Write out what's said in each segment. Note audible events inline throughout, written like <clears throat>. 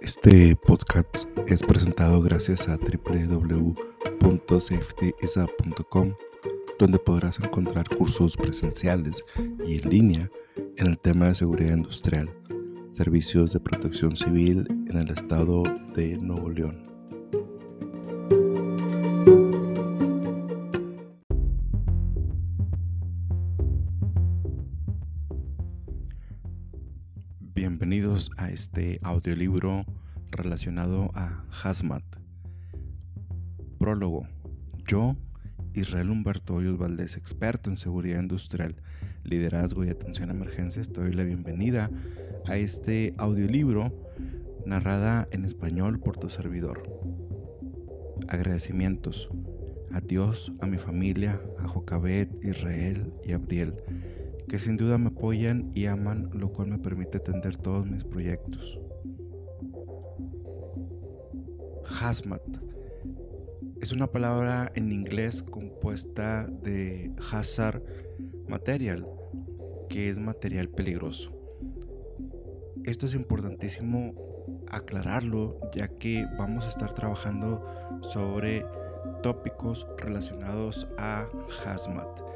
Este podcast es presentado gracias a www.safetyisa.com, donde podrás encontrar cursos presenciales y en línea en el tema de seguridad industrial, servicios de protección civil en el estado de Nuevo León. Este audiolibro relacionado a Hazmat. Prólogo. Yo, Israel Humberto Hoyos Valdés, experto en seguridad industrial, liderazgo y atención a emergencias, te doy la bienvenida a este audiolibro narrada en español por tu servidor. Agradecimientos a Dios, a mi familia, a Jocabet, Israel y Abdiel, que sin duda me apoyan y aman, lo cual me permite atender todos mis proyectos. Hazmat es una palabra en inglés compuesta de hazard material, que es material peligroso. Esto es importantísimo aclararlo ya que vamos a estar trabajando sobre tópicos relacionados a hazmat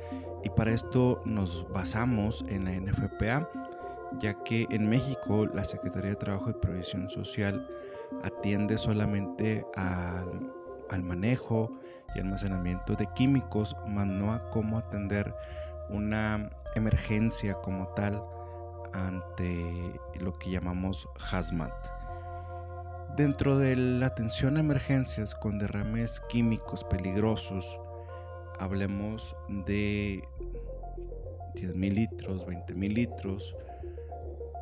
y para esto nos basamos en la NFPA ya que en México la Secretaría de Trabajo y Previsión Social atiende solamente al, manejo y almacenamiento de químicos, más no a cómo atender una emergencia como tal ante lo que llamamos hazmat. Dentro de la atención a emergencias con derrames químicos peligrosos, hablemos de 10 mil litros, 20 mil litros,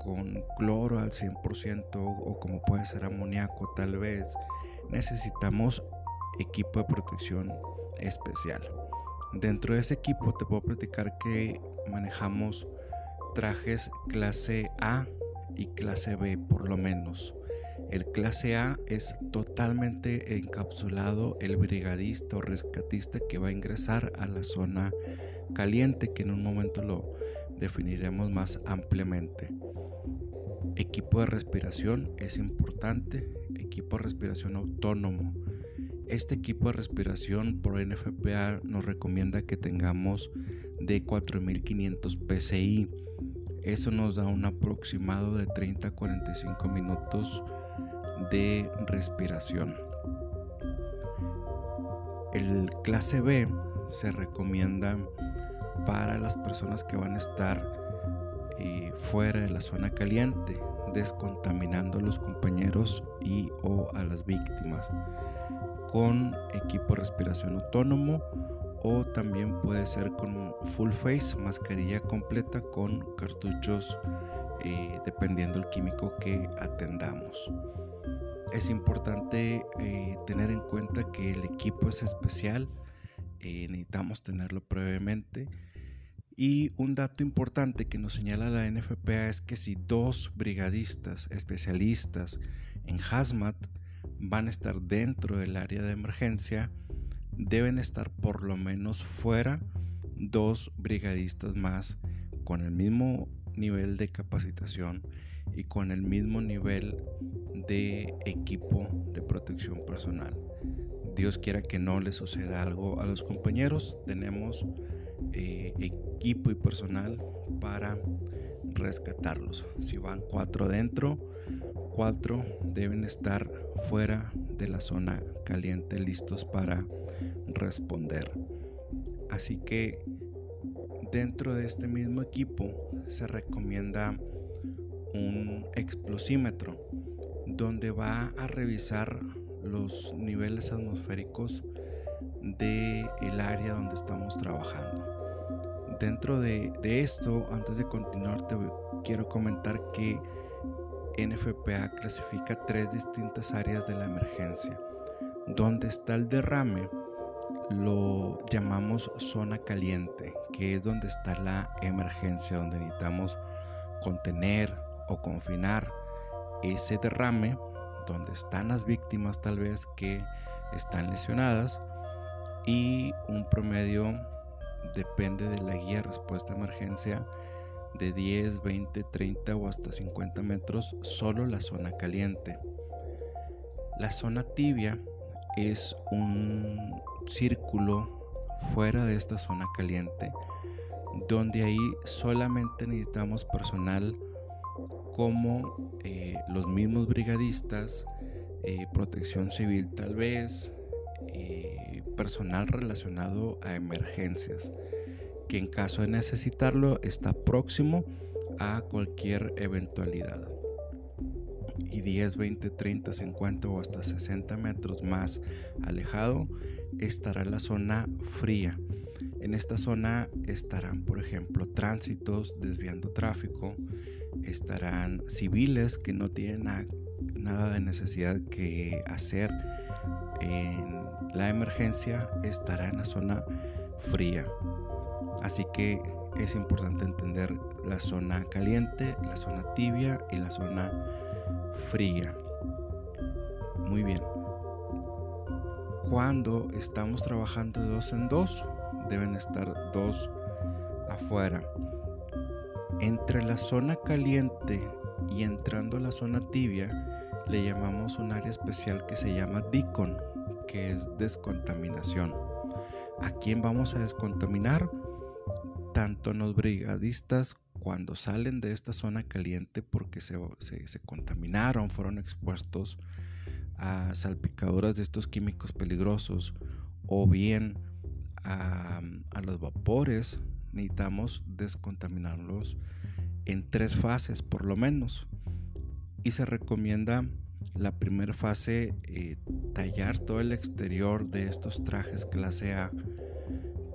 con cloro al 100% o como puede ser amoníaco tal vez, necesitamos equipo de protección especial. Dentro de ese equipo te puedo platicar que manejamos trajes clase A y clase B por lo menos. El clase A es totalmente encapsulado el brigadista o rescatista que va a ingresar a la zona caliente que en un momento lo definiremos más ampliamente. Equipo de respiración es importante, equipo de respiración autónomo. Este equipo de respiración por NFPA nos recomienda que tengamos de 4500 PSI. Eso nos da un aproximado de 30 a 45 minutos de respiración. El clase B se recomienda para las personas que van a estar eh, fuera de la zona caliente, descontaminando a los compañeros y o a las víctimas con equipo de respiración autónomo o también puede ser con full face, mascarilla completa con cartuchos eh, dependiendo el químico que atendamos. Es importante eh, tener en cuenta que el equipo es especial, necesitamos tenerlo previamente. Y un dato importante que nos señala la NFPA es que si dos brigadistas especialistas en hazmat van a estar dentro del área de emergencia, deben estar por lo menos fuera dos brigadistas más con el mismo nivel de capacitación y con el mismo nivel de equipo de protección personal. Dios quiera que no le suceda algo a los compañeros. Tenemos eh, equipo y personal para rescatarlos. Si van cuatro dentro, cuatro deben estar fuera de la zona caliente listos para responder. Así que dentro de este mismo equipo se recomienda un explosímetro donde va a revisar los niveles atmosféricos del el área donde estamos trabajando. Dentro de, esto, antes de continuar, te quiero comentar que NFPA clasifica tres distintas áreas de la emergencia. Donde está el derrame, lo llamamos zona caliente, que es donde está la emergencia, donde necesitamos contener o confinar ese derrame, donde están las víctimas tal vez que están lesionadas y un promedio depende de la guía respuesta a emergencia de 10, 20, 30 o hasta 50 metros solo la zona caliente. La zona tibia es un círculo fuera de esta zona caliente donde ahí solamente necesitamos personal como eh, los mismos brigadistas, eh, protección civil tal vez, eh, personal relacionado a emergencias, que en caso de necesitarlo está próximo a cualquier eventualidad. Y 10, 20, 30, 50 o hasta 60 metros más alejado estará la zona fría. En esta zona estarán, por ejemplo, tránsitos desviando tráfico, estarán civiles que no tienen nada de necesidad que hacer en la emergencia, estará en la zona fría. Así que es importante entender la zona caliente, la zona tibia y la zona fría. Muy bien. Cuando estamos trabajando de dos en dos, deben estar dos afuera. Entre la zona caliente y entrando a la zona tibia, le llamamos un área especial que se llama DICON, que es descontaminación. ¿A quién vamos a descontaminar? Tanto los brigadistas cuando salen de esta zona caliente porque se, se, contaminaron, fueron expuestos a salpicaduras de estos químicos peligrosos o bien a, a los vapores, necesitamos descontaminarlos en tres fases por lo menos. Y se recomienda la primera fase eh, tallar todo el exterior de estos trajes clase A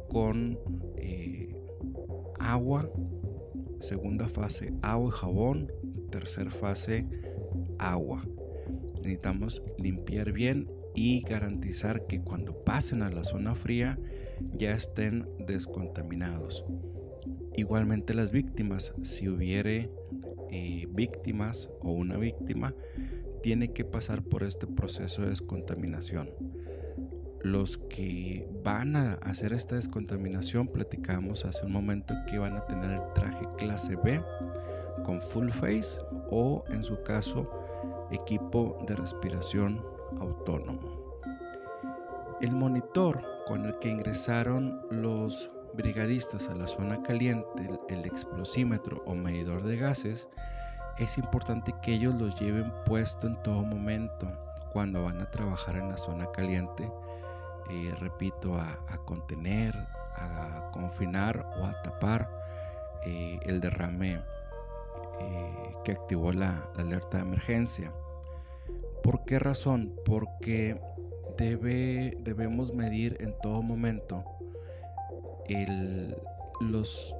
con eh, agua. Segunda fase agua y jabón. Tercera fase agua. Necesitamos limpiar bien y garantizar que cuando pasen a la zona fría ya estén descontaminados. Igualmente las víctimas, si hubiere eh, víctimas o una víctima, tiene que pasar por este proceso de descontaminación. Los que van a hacer esta descontaminación, platicamos hace un momento que van a tener el traje clase B con full face o en su caso equipo de respiración autónomo. El monitor con el que ingresaron los brigadistas a la zona caliente, el explosímetro o medidor de gases, es importante que ellos los lleven puesto en todo momento cuando van a trabajar en la zona caliente. Eh, repito, a, contener, a confinar o a tapar eh, el derrame eh, que activó la, alerta de emergencia. ¿Por qué razón? Porque debe, debemos medir en todo momento los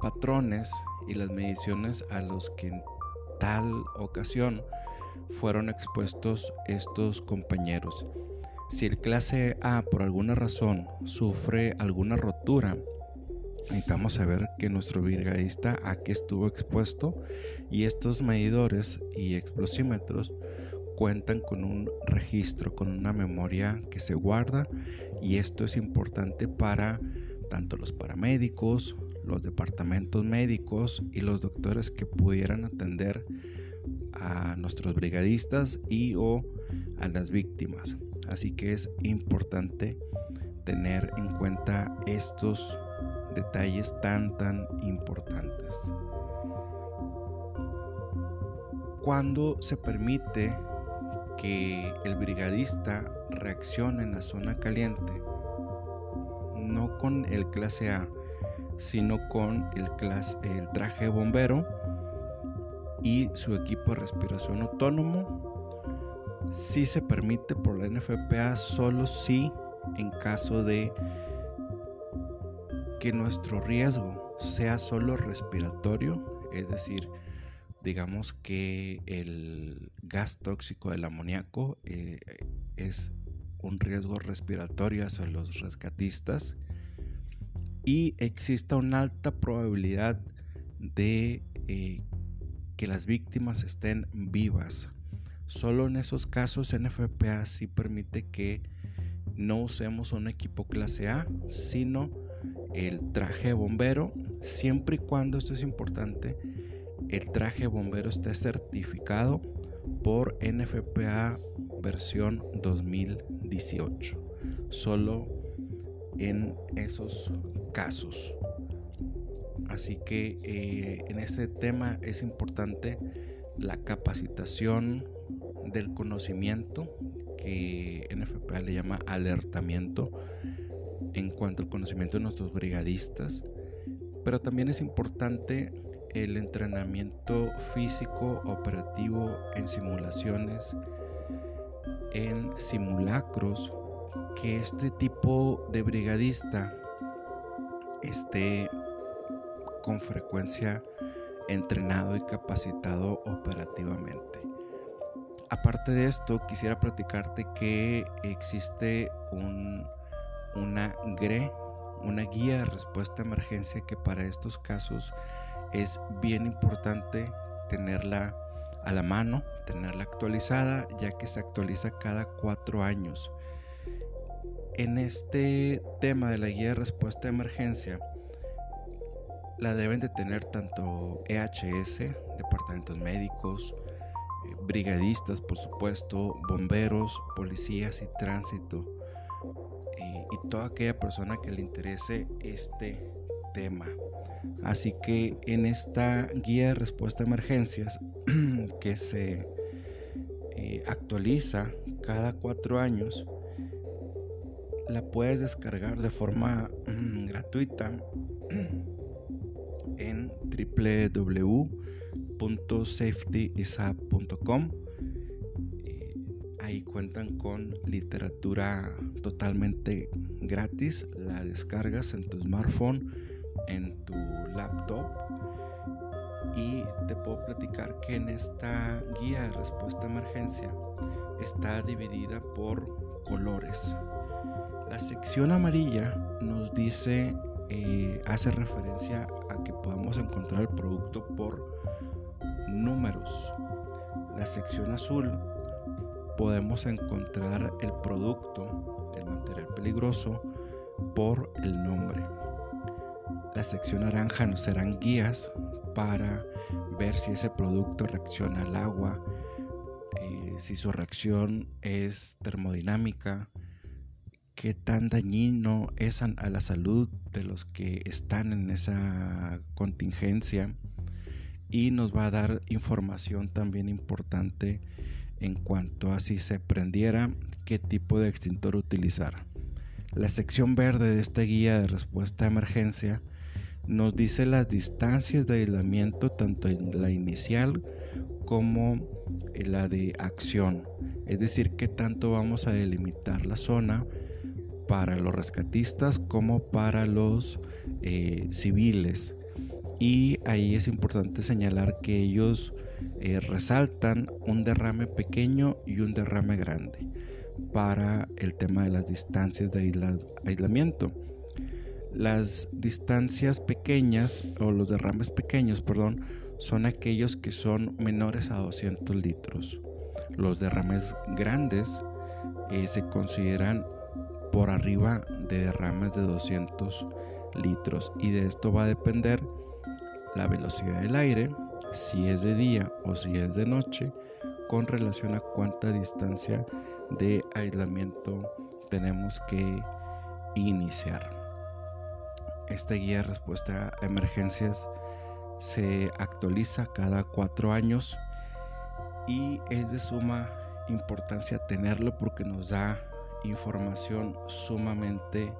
patrones y las mediciones a los que en tal ocasión fueron expuestos estos compañeros. Si el clase A por alguna razón sufre alguna rotura, necesitamos saber que nuestro brigadista a qué estuvo expuesto y estos medidores y explosímetros cuentan con un registro, con una memoria que se guarda y esto es importante para tanto los paramédicos, los departamentos médicos y los doctores que pudieran atender a nuestros brigadistas y o a las víctimas. Así que es importante tener en cuenta estos detalles tan tan importantes. Cuando se permite que el brigadista reaccione en la zona caliente, no con el clase A, sino con el, el traje bombero y su equipo de respiración autónomo. Si se permite por la NFPA solo si en caso de que nuestro riesgo sea solo respiratorio, es decir, digamos que el gas tóxico del amoníaco eh, es un riesgo respiratorio hacia los rescatistas y exista una alta probabilidad de eh, que las víctimas estén vivas. Solo en esos casos NFPA sí permite que no usemos un equipo clase A, sino el traje bombero, siempre y cuando, esto es importante, el traje bombero esté certificado por NFPA versión 2018. Solo en esos casos. Así que eh, en este tema es importante la capacitación del conocimiento que NFPA le llama alertamiento en cuanto al conocimiento de nuestros brigadistas, pero también es importante el entrenamiento físico operativo en simulaciones, en simulacros, que este tipo de brigadista esté con frecuencia entrenado y capacitado operativamente. Aparte de esto, quisiera platicarte que existe una GRE, una guía de respuesta a emergencia que para estos casos es bien importante tenerla a la mano, tenerla actualizada, ya que se actualiza cada cuatro años. En este tema de la guía de respuesta a emergencia, la deben de tener tanto EHS, departamentos médicos, eh, brigadistas, por supuesto, bomberos, policías y tránsito, eh, y toda aquella persona que le interese este tema. Así que en esta guía de respuesta a emergencias <clears throat> que se eh, actualiza cada cuatro años, la puedes descargar de forma mm, gratuita <clears throat> en www.safetyisap.com. Eh, ahí cuentan con literatura totalmente gratis. La descargas en tu smartphone, en tu laptop. Y te puedo platicar que en esta guía de respuesta a emergencia está dividida por colores. La sección amarilla nos dice, eh, hace referencia a que podamos encontrar el producto por números. La sección azul podemos encontrar el producto, el material peligroso, por el nombre. La sección naranja nos serán guías para ver si ese producto reacciona al agua, eh, si su reacción es termodinámica, qué tan dañino es a la salud de los que están en esa contingencia y nos va a dar información también importante en cuanto a si se prendiera, qué tipo de extintor utilizar. La sección verde de esta guía de respuesta a emergencia nos dice las distancias de aislamiento tanto en la inicial como en la de acción, es decir, qué tanto vamos a delimitar la zona para los rescatistas como para los eh, civiles. Y ahí es importante señalar que ellos eh, resaltan un derrame pequeño y un derrame grande para el tema de las distancias de aislamiento. Las distancias pequeñas o los derrames pequeños, perdón, son aquellos que son menores a 200 litros. Los derrames grandes eh, se consideran por arriba de derrames de 200 litros y de esto va a depender la velocidad del aire, si es de día o si es de noche, con relación a cuánta distancia de aislamiento tenemos que iniciar. Esta guía de respuesta a emergencias se actualiza cada cuatro años y es de suma importancia tenerlo porque nos da información sumamente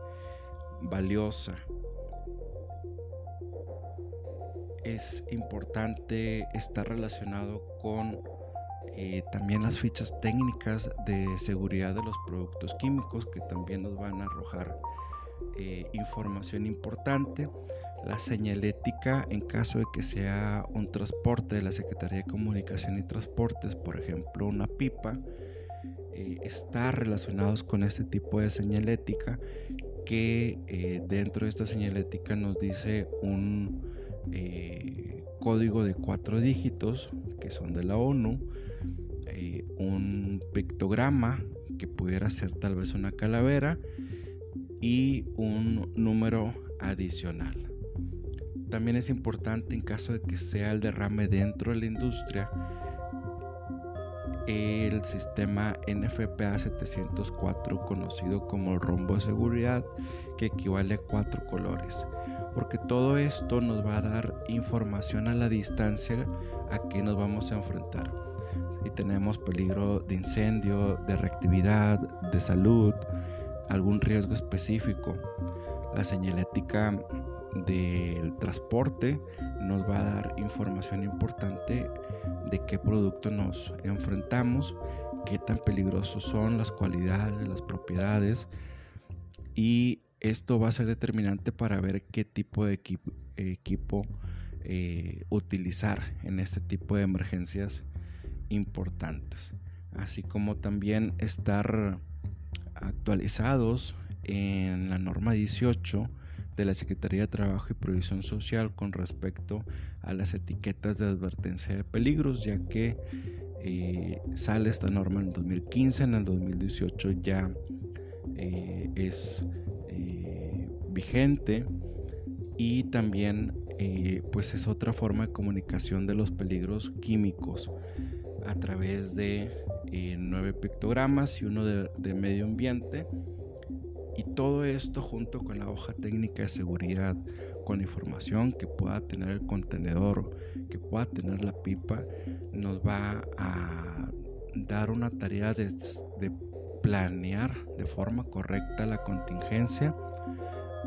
valiosa. Es importante estar relacionado con eh, también las fichas técnicas de seguridad de los productos químicos que también nos van a arrojar eh, información importante. La señalética en caso de que sea un transporte de la Secretaría de Comunicación y Transportes, por ejemplo una pipa, eh, estar relacionados con este tipo de señalética que eh, dentro de esta señalética nos dice un eh, código de cuatro dígitos que son de la ONU, un pictograma que pudiera ser tal vez una calavera y un número adicional. También es importante en caso de que sea el derrame dentro de la industria el sistema NFPA 704 conocido como rombo de seguridad que equivale a cuatro colores porque todo esto nos va a dar información a la distancia a qué nos vamos a enfrentar. Si tenemos peligro de incendio, de reactividad, de salud, algún riesgo específico. La señalética del transporte nos va a dar información importante de qué producto nos enfrentamos, qué tan peligrosos son las cualidades, las propiedades y esto va a ser determinante para ver qué tipo de equipo, eh, utilizar en este tipo de emergencias importantes. Así como también estar actualizados en la norma 18 de la Secretaría de Trabajo y Provisión Social con respecto a las etiquetas de advertencia de peligros, ya que eh, sale esta norma en 2015, en el 2018 ya eh, es vigente y también eh, pues es otra forma de comunicación de los peligros químicos a través de eh, nueve pictogramas y uno de, medio ambiente. Y todo esto junto con la hoja técnica de seguridad con información que pueda tener el contenedor que pueda tener la pipa nos va a dar una tarea de planear de forma correcta la contingencia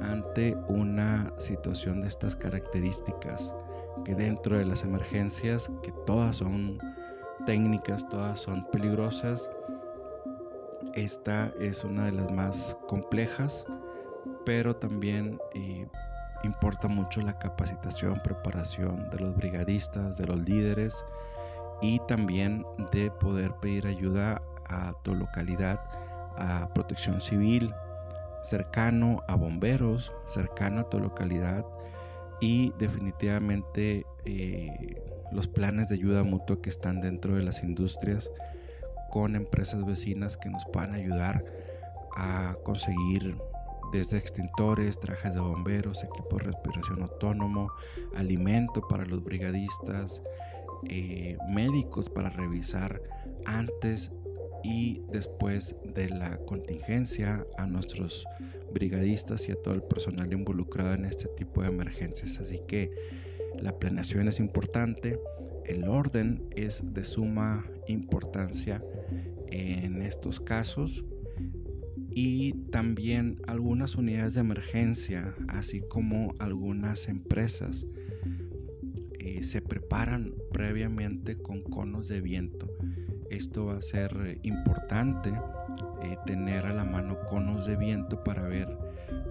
ante una situación de estas características, que dentro de las emergencias, que todas son técnicas, todas son peligrosas, esta es una de las más complejas, pero también eh, importa mucho la capacitación, preparación de los brigadistas, de los líderes y también de poder pedir ayuda a tu localidad, a protección civil, cercano a bomberos, cercano a tu localidad y definitivamente eh, los planes de ayuda mutua que están dentro de las industrias con empresas vecinas que nos puedan ayudar a conseguir desde extintores, trajes de bomberos, equipo de respiración autónomo, alimento para los brigadistas, eh, médicos para revisar antes y después de la contingencia a nuestros brigadistas y a todo el personal involucrado en este tipo de emergencias. Así que la planeación es importante, el orden es de suma importancia en estos casos y también algunas unidades de emergencia, así como algunas empresas, eh, se preparan previamente con conos de viento. Esto va a ser eh, importante eh, tener a la mano conos de viento para ver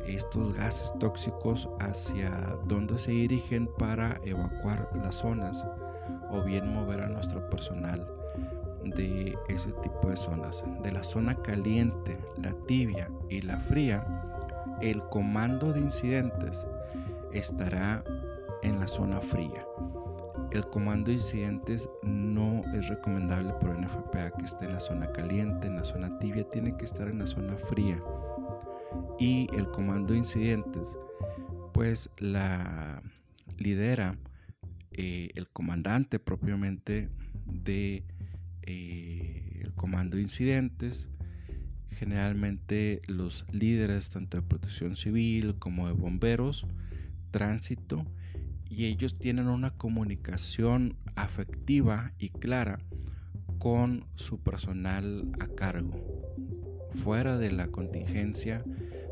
estos gases tóxicos hacia dónde se dirigen para evacuar las zonas o bien mover a nuestro personal de ese tipo de zonas. De la zona caliente, la tibia y la fría, el comando de incidentes estará en la zona fría el comando de incidentes no es recomendable por NFPA que esté en la zona caliente, en la zona tibia, tiene que estar en la zona fría. Y el comando de incidentes, pues la lidera eh, el comandante propiamente de eh, el comando de incidentes. Generalmente los líderes tanto de protección civil como de bomberos tránsito y ellos tienen una comunicación afectiva y clara con su personal a cargo, fuera de la contingencia,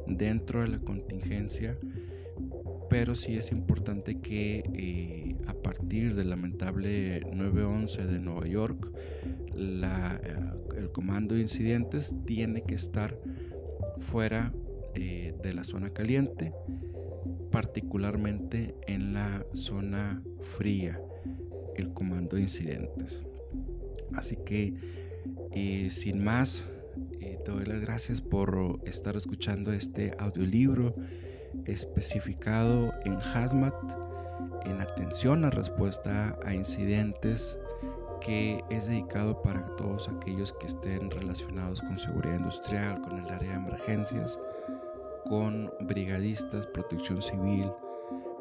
dentro de la contingencia, pero sí es importante que eh, a partir del lamentable 911 de Nueva York, eh, el comando de incidentes tiene que estar fuera eh, de la zona caliente particularmente en la zona fría, el comando de incidentes. Así que, sin más, eh, te doy las gracias por estar escuchando este audiolibro especificado en Hazmat, en atención a respuesta a incidentes que es dedicado para todos aquellos que estén relacionados con seguridad industrial, con el área de emergencias con brigadistas, protección civil,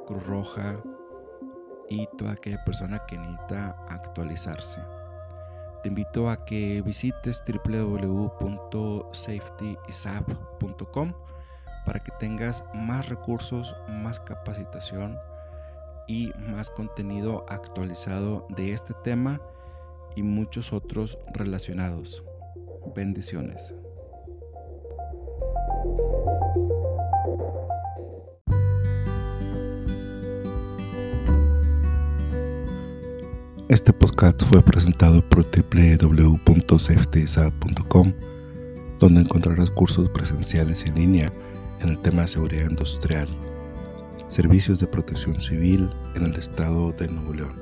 Cruz Roja y toda aquella persona que necesita actualizarse. Te invito a que visites www.safetyisap.com para que tengas más recursos, más capacitación y más contenido actualizado de este tema y muchos otros relacionados. Bendiciones. Podcast fue presentado por www.safetysap.com, donde encontrarás cursos presenciales en línea en el tema de seguridad industrial, servicios de protección civil en el estado de Nuevo León.